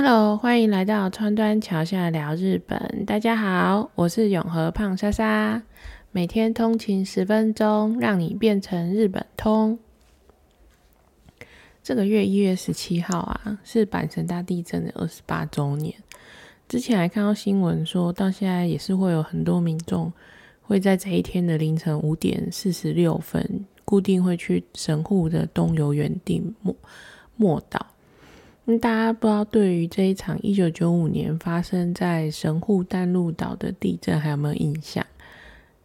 Hello，欢迎来到川端桥下聊日本。大家好，我是永和胖莎莎，每天通勤十分钟，让你变成日本通。这个月一月十七号啊，是阪神大地震的二十八周年。之前还看到新闻，说到现在也是会有很多民众会在这一天的凌晨五点四十六分，固定会去神户的东游园地莫莫岛。大家不知道对于这一场一九九五年发生在神户淡路岛的地震还有没有印象？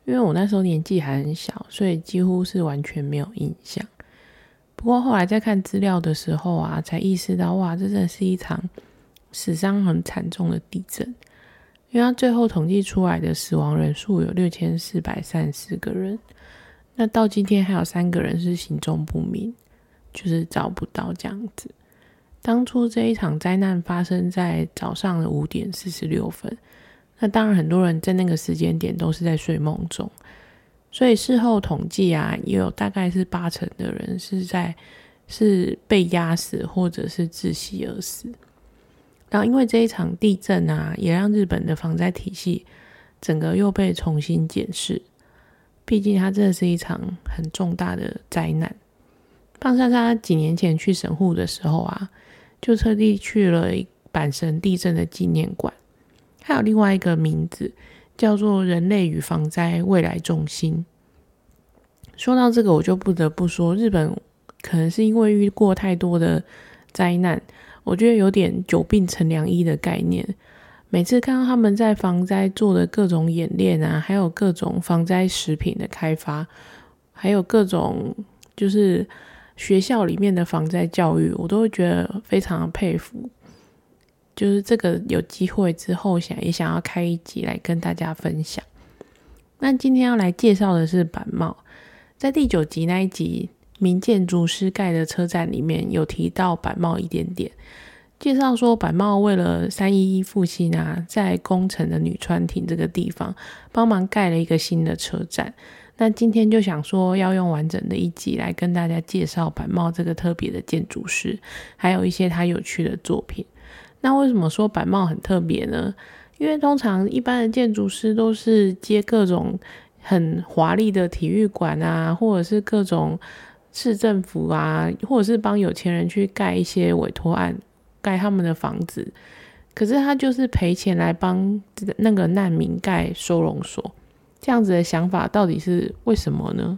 因为我那时候年纪还很小，所以几乎是完全没有印象。不过后来在看资料的时候啊，才意识到哇，这真的是一场死伤很惨重的地震。因为它最后统计出来的死亡人数有六千四百三十四个人，那到今天还有三个人是行踪不明，就是找不到这样子。当初这一场灾难发生在早上的五点四十六分，那当然很多人在那个时间点都是在睡梦中，所以事后统计啊，也有大概是八成的人是在是被压死或者是窒息而死。然后因为这一场地震啊，也让日本的防灾体系整个又被重新检视，毕竟它真的是一场很重大的灾难。胖莎莎几年前去神户的时候啊。就特地去了阪神地震的纪念馆，还有另外一个名字叫做“人类与防灾未来中心”。说到这个，我就不得不说，日本可能是因为遇过太多的灾难，我觉得有点久病成良医的概念。每次看到他们在防灾做的各种演练啊，还有各种防灾食品的开发，还有各种就是。学校里面的防灾教育，我都会觉得非常的佩服。就是这个有机会之后，想也想要开一集来跟大家分享。那今天要来介绍的是板茂，在第九集那一集名建筑师盖的车站里面有提到板茂一点点，介绍说板茂为了三一一复兴啊，在工程的女川町这个地方帮忙盖了一个新的车站。那今天就想说，要用完整的一集来跟大家介绍板茂这个特别的建筑师，还有一些他有趣的作品。那为什么说板茂很特别呢？因为通常一般的建筑师都是接各种很华丽的体育馆啊，或者是各种市政府啊，或者是帮有钱人去盖一些委托案，盖他们的房子。可是他就是赔钱来帮那个难民盖收容所。这样子的想法到底是为什么呢？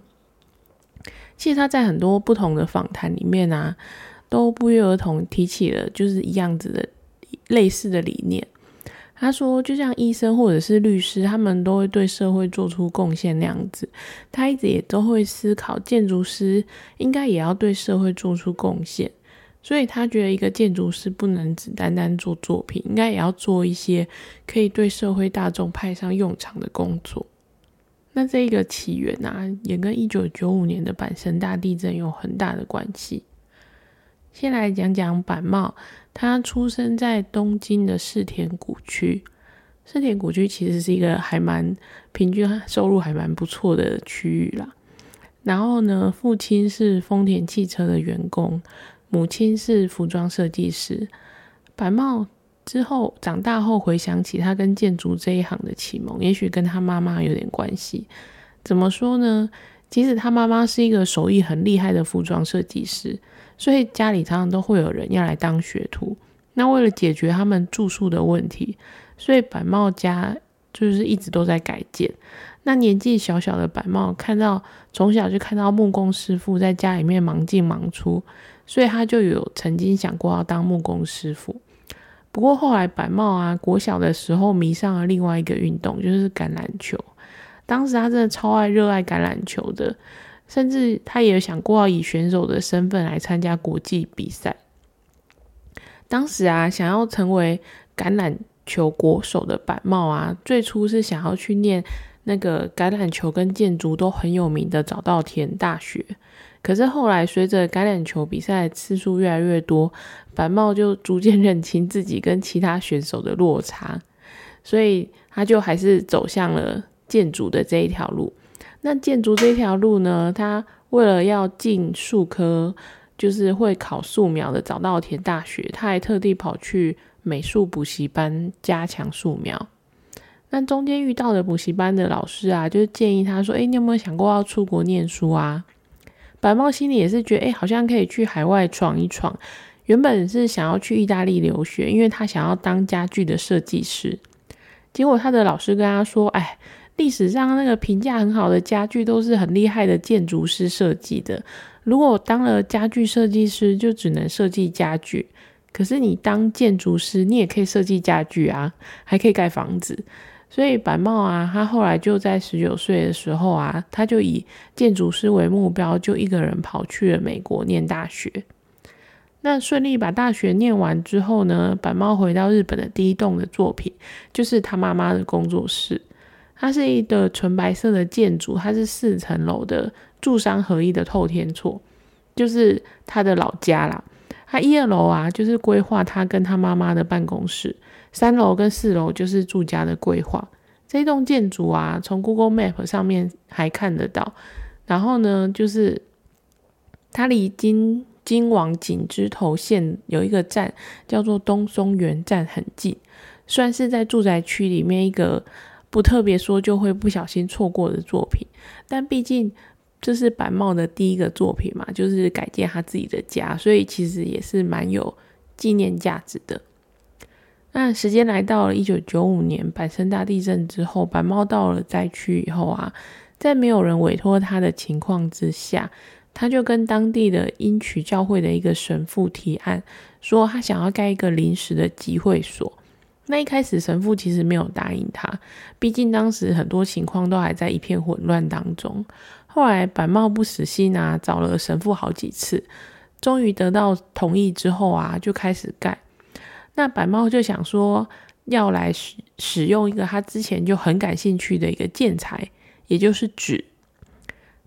其实他在很多不同的访谈里面啊，都不约而同提起了就是一样子的类似的理念。他说，就像医生或者是律师，他们都会对社会做出贡献那样子，他一直也都会思考，建筑师应该也要对社会做出贡献。所以他觉得一个建筑师不能只单单做作品，应该也要做一些可以对社会大众派上用场的工作。那这一个起源啊，也跟一九九五年的阪神大地震有很大的关系。先来讲讲板茂，他出生在东京的世田谷区。世田谷区其实是一个还蛮平均收入还蛮不错的区域啦。然后呢，父亲是丰田汽车的员工，母亲是服装设计师。板茂。之后长大后回想起他跟建筑这一行的启蒙，也许跟他妈妈有点关系。怎么说呢？即使他妈妈是一个手艺很厉害的服装设计师，所以家里常常都会有人要来当学徒。那为了解决他们住宿的问题，所以板帽家就是一直都在改建。那年纪小小的板帽看到从小就看到木工师傅在家里面忙进忙出，所以他就有曾经想过要当木工师傅。不过后来，板帽啊，国小的时候迷上了另外一个运动，就是橄榄球。当时他真的超爱、热爱橄榄球的，甚至他也想过要以选手的身份来参加国际比赛。当时啊，想要成为橄榄球国手的板茂啊，最初是想要去念那个橄榄球跟建筑都很有名的早稻田大学。可是后来，随着橄榄球比赛次数越来越多，板茂就逐渐认清自己跟其他选手的落差，所以他就还是走向了建筑的这一条路。那建筑这条路呢，他为了要进数科就是会考素描的早稻田大学，他还特地跑去美术补习班加强素描。那中间遇到的补习班的老师啊，就建议他说：“哎，你有没有想过要出国念书啊？”白猫心里也是觉得：“哎，好像可以去海外闯一闯。”原本是想要去意大利留学，因为他想要当家具的设计师。结果他的老师跟他说：“哎，历史上那个评价很好的家具都是很厉害的建筑师设计的。如果当了家具设计师，就只能设计家具。可是你当建筑师，你也可以设计家具啊，还可以盖房子。所以板茂啊，他后来就在十九岁的时候啊，他就以建筑师为目标，就一个人跑去了美国念大学。”那顺利把大学念完之后呢，板猫回到日本的第一栋的作品就是他妈妈的工作室。它是一个纯白色的建筑，它是四层楼的住商合一的透天厝，就是他的老家啦。他一二楼啊，就是规划他跟他妈妈的办公室；三楼跟四楼就是住家的规划。这栋建筑啊，从 Google Map 上面还看得到。然后呢，就是它离经。金王井之头线有一个站叫做东松园站，很近，算是在住宅区里面一个不特别说就会不小心错过的作品。但毕竟这是板茂的第一个作品嘛，就是改建他自己的家，所以其实也是蛮有纪念价值的。那时间来到了一九九五年阪神大地震之后，板茂到了灾区以后啊，在没有人委托他的情况之下。他就跟当地的英曲教会的一个神父提案，说他想要盖一个临时的集会所。那一开始神父其实没有答应他，毕竟当时很多情况都还在一片混乱当中。后来板茂不死心啊，找了神父好几次，终于得到同意之后啊，就开始盖。那板茂就想说，要来使使用一个他之前就很感兴趣的一个建材，也就是纸。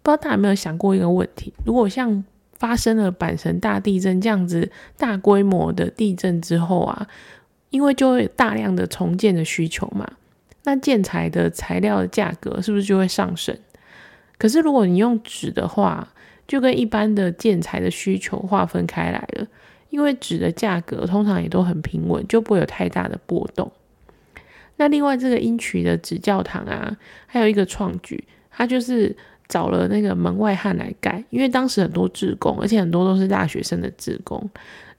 不知道大家有没有想过一个问题：如果像发生了阪神大地震这样子大规模的地震之后啊，因为就会有大量的重建的需求嘛，那建材的材料的价格是不是就会上升？可是如果你用纸的话，就跟一般的建材的需求划分开来了，因为纸的价格通常也都很平稳，就不会有太大的波动。那另外这个英曲的纸教堂啊，还有一个创举，它就是。找了那个门外汉来盖，因为当时很多职工，而且很多都是大学生的职工。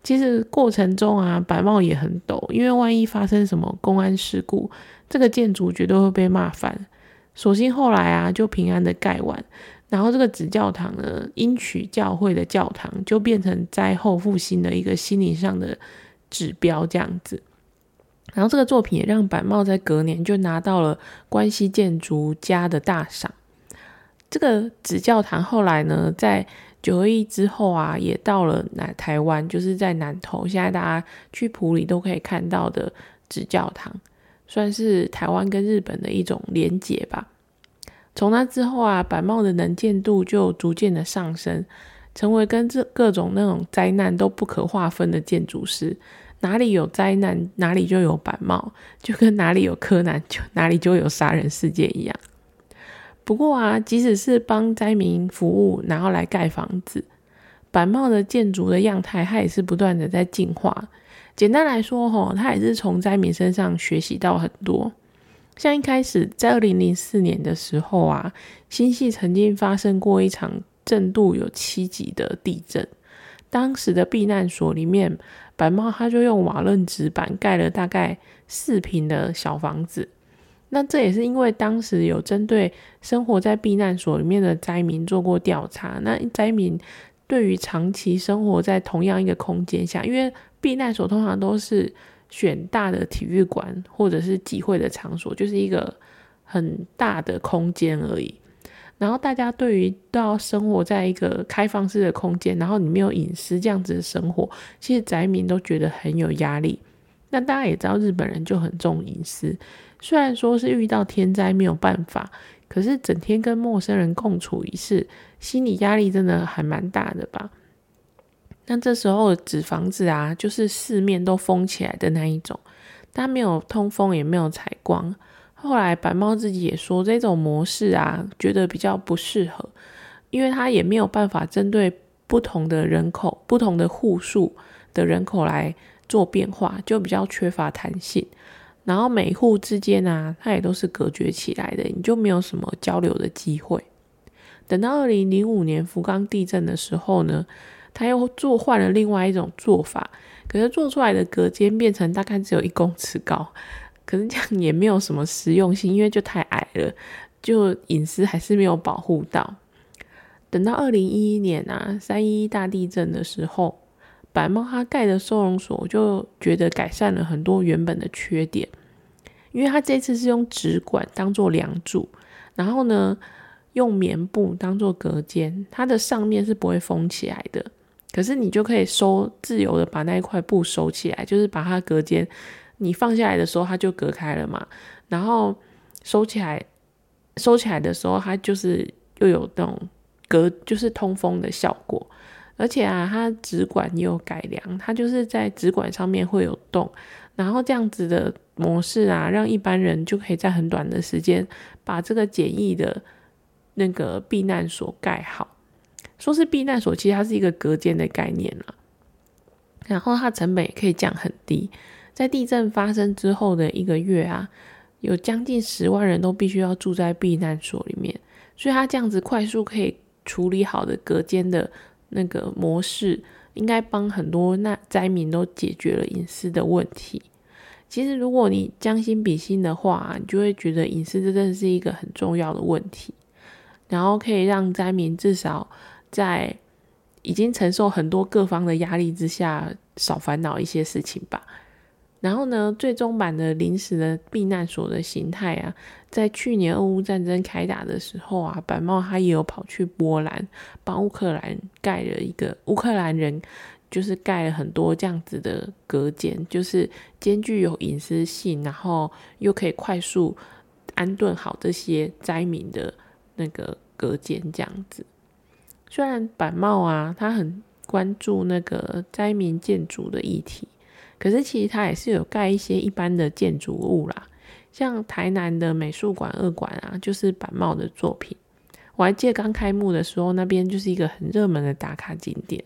其实过程中啊，白帽也很抖，因为万一发生什么公安事故，这个建筑绝对会被骂翻。所幸后来啊，就平安的盖完，然后这个子教堂呢，英曲教会的教堂就变成灾后复兴的一个心理上的指标，这样子。然后这个作品也让板帽在隔年就拿到了关西建筑家的大赏。这个子教堂后来呢，在九二一之后啊，也到了南台湾，就是在南投。现在大家去普里都可以看到的子教堂，算是台湾跟日本的一种连结吧。从那之后啊，板帽的能见度就逐渐的上升，成为跟这各种那种灾难都不可划分的建筑师。哪里有灾难，哪里就有板帽，就跟哪里有柯南，就哪里就有杀人事件一样。不过啊，即使是帮灾民服务，然后来盖房子，板帽的建筑的样态，它也是不断的在进化。简单来说，吼，它也是从灾民身上学习到很多。像一开始在二零零四年的时候啊，新系曾经发生过一场震度有七级的地震，当时的避难所里面，白猫他就用瓦楞纸板盖了大概四平的小房子。那这也是因为当时有针对生活在避难所里面的灾民做过调查。那灾民对于长期生活在同样一个空间下，因为避难所通常都是选大的体育馆或者是集会的场所，就是一个很大的空间而已。然后大家对于都要生活在一个开放式的空间，然后你没有隐私这样子的生活，其实宅民都觉得很有压力。那大家也知道，日本人就很重隐私。虽然说是遇到天灾没有办法，可是整天跟陌生人共处一室，心理压力真的还蛮大的吧？那这时候纸房子啊，就是四面都封起来的那一种，它没有通风，也没有采光。后来白猫自己也说，这种模式啊，觉得比较不适合，因为它也没有办法针对不同的人口、不同的户数的人口来做变化，就比较缺乏弹性。然后每户之间啊，它也都是隔绝起来的，你就没有什么交流的机会。等到二零零五年福冈地震的时候呢，他又做换了另外一种做法，可是做出来的隔间变成大概只有一公尺高，可是这样也没有什么实用性，因为就太矮了，就隐私还是没有保护到。等到二零一一年啊，三一一大地震的时候。白猫它盖的收容所，我就觉得改善了很多原本的缺点，因为它这次是用纸管当做梁柱，然后呢用棉布当做隔间，它的上面是不会封起来的，可是你就可以收自由的把那一块布收起来，就是把它隔间，你放下来的时候它就隔开了嘛，然后收起来收起来的时候，它就是又有那种隔就是通风的效果。而且啊，它纸管也有改良，它就是在纸管上面会有洞，然后这样子的模式啊，让一般人就可以在很短的时间把这个简易的那个避难所盖好。说是避难所，其实它是一个隔间的概念啦。然后它成本也可以降很低，在地震发生之后的一个月啊，有将近十万人都必须要住在避难所里面，所以它这样子快速可以处理好的隔间的。那个模式应该帮很多那灾民都解决了隐私的问题。其实，如果你将心比心的话，你就会觉得隐私这真的是一个很重要的问题。然后可以让灾民至少在已经承受很多各方的压力之下，少烦恼一些事情吧。然后呢，最终版的临时的避难所的形态啊，在去年俄乌战争开打的时候啊，板茂他也有跑去波兰帮乌克兰盖了一个乌克兰人，就是盖了很多这样子的隔间，就是兼具有隐私性，然后又可以快速安顿好这些灾民的那个隔间这样子。虽然板茂啊，他很关注那个灾民建筑的议题。可是其实它也是有盖一些一般的建筑物啦，像台南的美术馆二馆啊，就是板茂的作品。我还记得刚开幕的时候，那边就是一个很热门的打卡景点，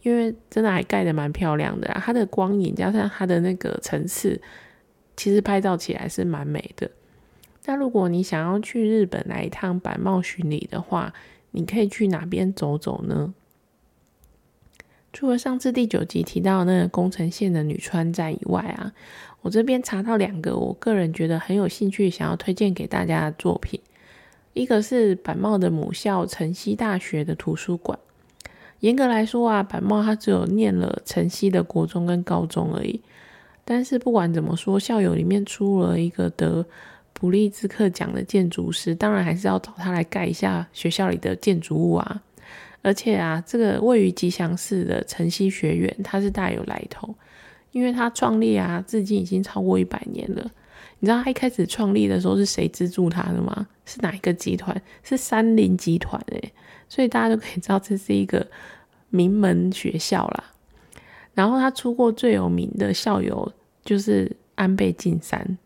因为真的还盖的蛮漂亮的，它的光影加上它的那个层次，其实拍照起来是蛮美的。那如果你想要去日本来一趟板茂巡礼的话，你可以去哪边走走呢？除了上次第九集提到那个宫城县的女川站以外啊，我这边查到两个我个人觉得很有兴趣想要推荐给大家的作品。一个是板茂的母校城西大学的图书馆。严格来说啊，板茂他只有念了城西的国中跟高中而已。但是不管怎么说，校友里面出了一个得普利兹克奖的建筑师，当然还是要找他来盖一下学校里的建筑物啊。而且啊，这个位于吉祥寺的晨曦学院，它是大有来头，因为它创立啊，至今已经超过一百年了。你知道它一开始创立的时候是谁资助它的吗？是哪一个集团？是三菱集团诶。所以大家都可以知道这是一个名门学校啦。然后他出过最有名的校友就是安倍晋三，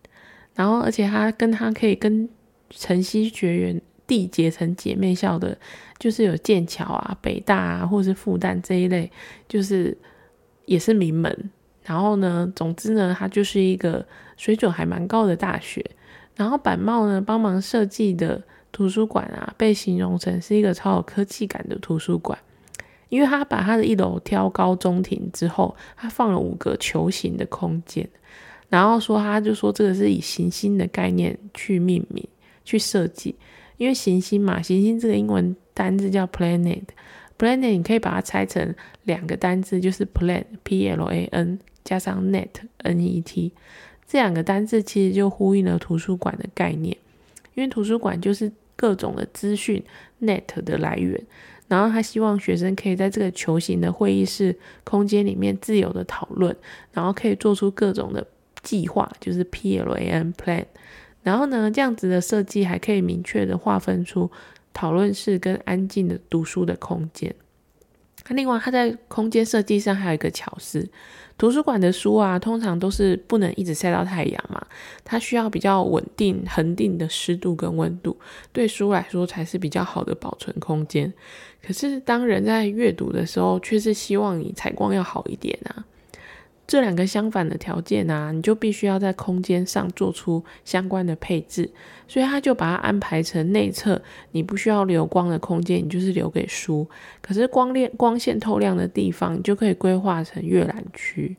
然后而且他跟他可以跟晨曦学院。缔结成姐妹校的，就是有剑桥啊、北大啊，或是复旦这一类，就是也是名门。然后呢，总之呢，它就是一个水准还蛮高的大学。然后板茂呢，帮忙设计的图书馆啊，被形容成是一个超有科技感的图书馆，因为他把他的一楼挑高中庭之后，他放了五个球形的空间，然后说他就说这个是以行星的概念去命名、去设计。因为行星嘛，行星这个英文单字叫 planet，planet 你可以把它拆成两个单字，就是 plan，p-l-a-n 加上 net，n-e-t，这两个单字其实就呼应了图书馆的概念，因为图书馆就是各种的资讯 net 的来源，然后他希望学生可以在这个球形的会议室空间里面自由的讨论，然后可以做出各种的计划，就是 p-l-a-n plan。然后呢，这样子的设计还可以明确的划分出讨论室跟安静的读书的空间。另外，它在空间设计上还有一个巧思。图书馆的书啊，通常都是不能一直晒到太阳嘛，它需要比较稳定、恒定的湿度跟温度，对书来说才是比较好的保存空间。可是，当人在阅读的时候，却是希望你采光要好一点啊。这两个相反的条件啊，你就必须要在空间上做出相关的配置，所以他就把它安排成内侧，你不需要留光的空间，你就是留给书。可是光亮光线透亮的地方，你就可以规划成阅览区。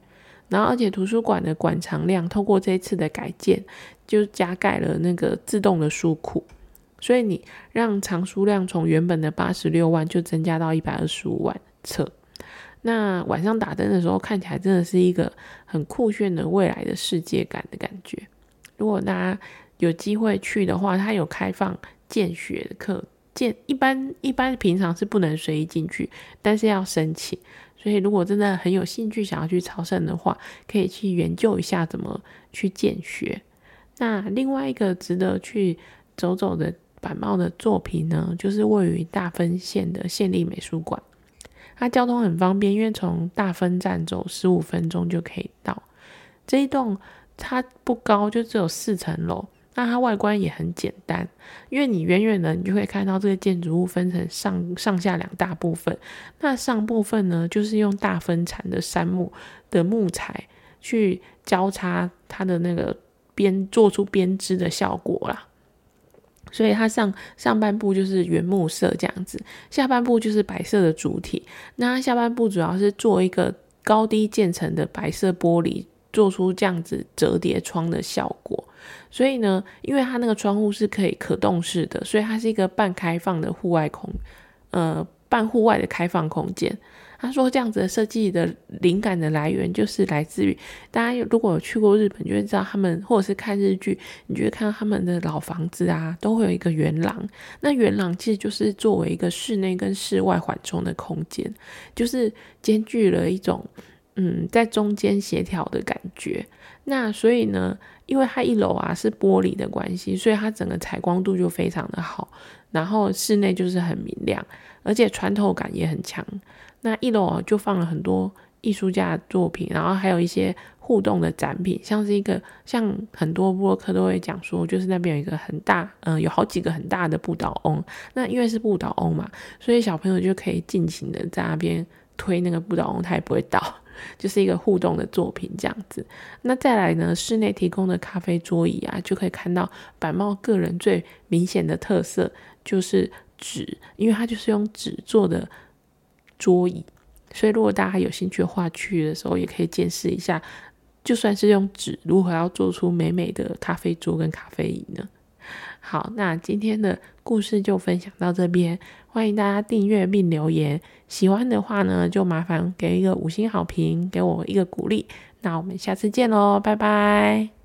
然后，而且图书馆的馆藏量，透过这一次的改建，就加盖了那个自动的书库，所以你让藏书量从原本的八十六万，就增加到一百二十五万册。那晚上打灯的时候，看起来真的是一个很酷炫的未来的世界感的感觉。如果大家有机会去的话，它有开放见学的课，见一般一般平常是不能随意进去，但是要申请。所以如果真的很有兴趣想要去朝圣的话，可以去研究一下怎么去见学。那另外一个值得去走走的板茂的作品呢，就是位于大分县的县立美术馆。它交通很方便，因为从大分站走十五分钟就可以到。这一栋它不高，就只有四层楼。那它外观也很简单，因为你远远的你就会看到这个建筑物分成上上下两大部分。那上部分呢，就是用大分产的杉木的木材去交叉它的那个编，做出编织的效果啦。所以它上上半部就是原木色这样子，下半部就是白色的主体。那它下半部主要是做一个高低渐层的白色玻璃，做出这样子折叠窗的效果。所以呢，因为它那个窗户是可以可动式的，所以它是一个半开放的户外空，呃，半户外的开放空间。他说：“这样子的设计的灵感的来源，就是来自于大家如果有去过日本，就会知道他们，或者是看日剧，你就会看到他们的老房子啊，都会有一个圆廊。那圆廊其实就是作为一个室内跟室外缓冲的空间，就是兼具了一种嗯在中间协调的感觉。那所以呢，因为它一楼啊是玻璃的关系，所以它整个采光度就非常的好，然后室内就是很明亮，而且穿透感也很强。”那一楼就放了很多艺术家的作品，然后还有一些互动的展品，像是一个像很多布洛克都会讲说，就是那边有一个很大，嗯，有好几个很大的不倒翁。那因为是不倒翁嘛，所以小朋友就可以尽情的在那边推那个不倒翁，它也不会倒，就是一个互动的作品这样子。那再来呢，室内提供的咖啡桌椅啊，就可以看到板茂个人最明显的特色就是纸，因为它就是用纸做的。桌椅，所以如果大家有兴趣的话，去的时候也可以见识一下，就算是用纸，如何要做出美美的咖啡桌跟咖啡椅呢？好，那今天的故事就分享到这边，欢迎大家订阅并留言，喜欢的话呢，就麻烦给一个五星好评，给我一个鼓励。那我们下次见喽，拜拜。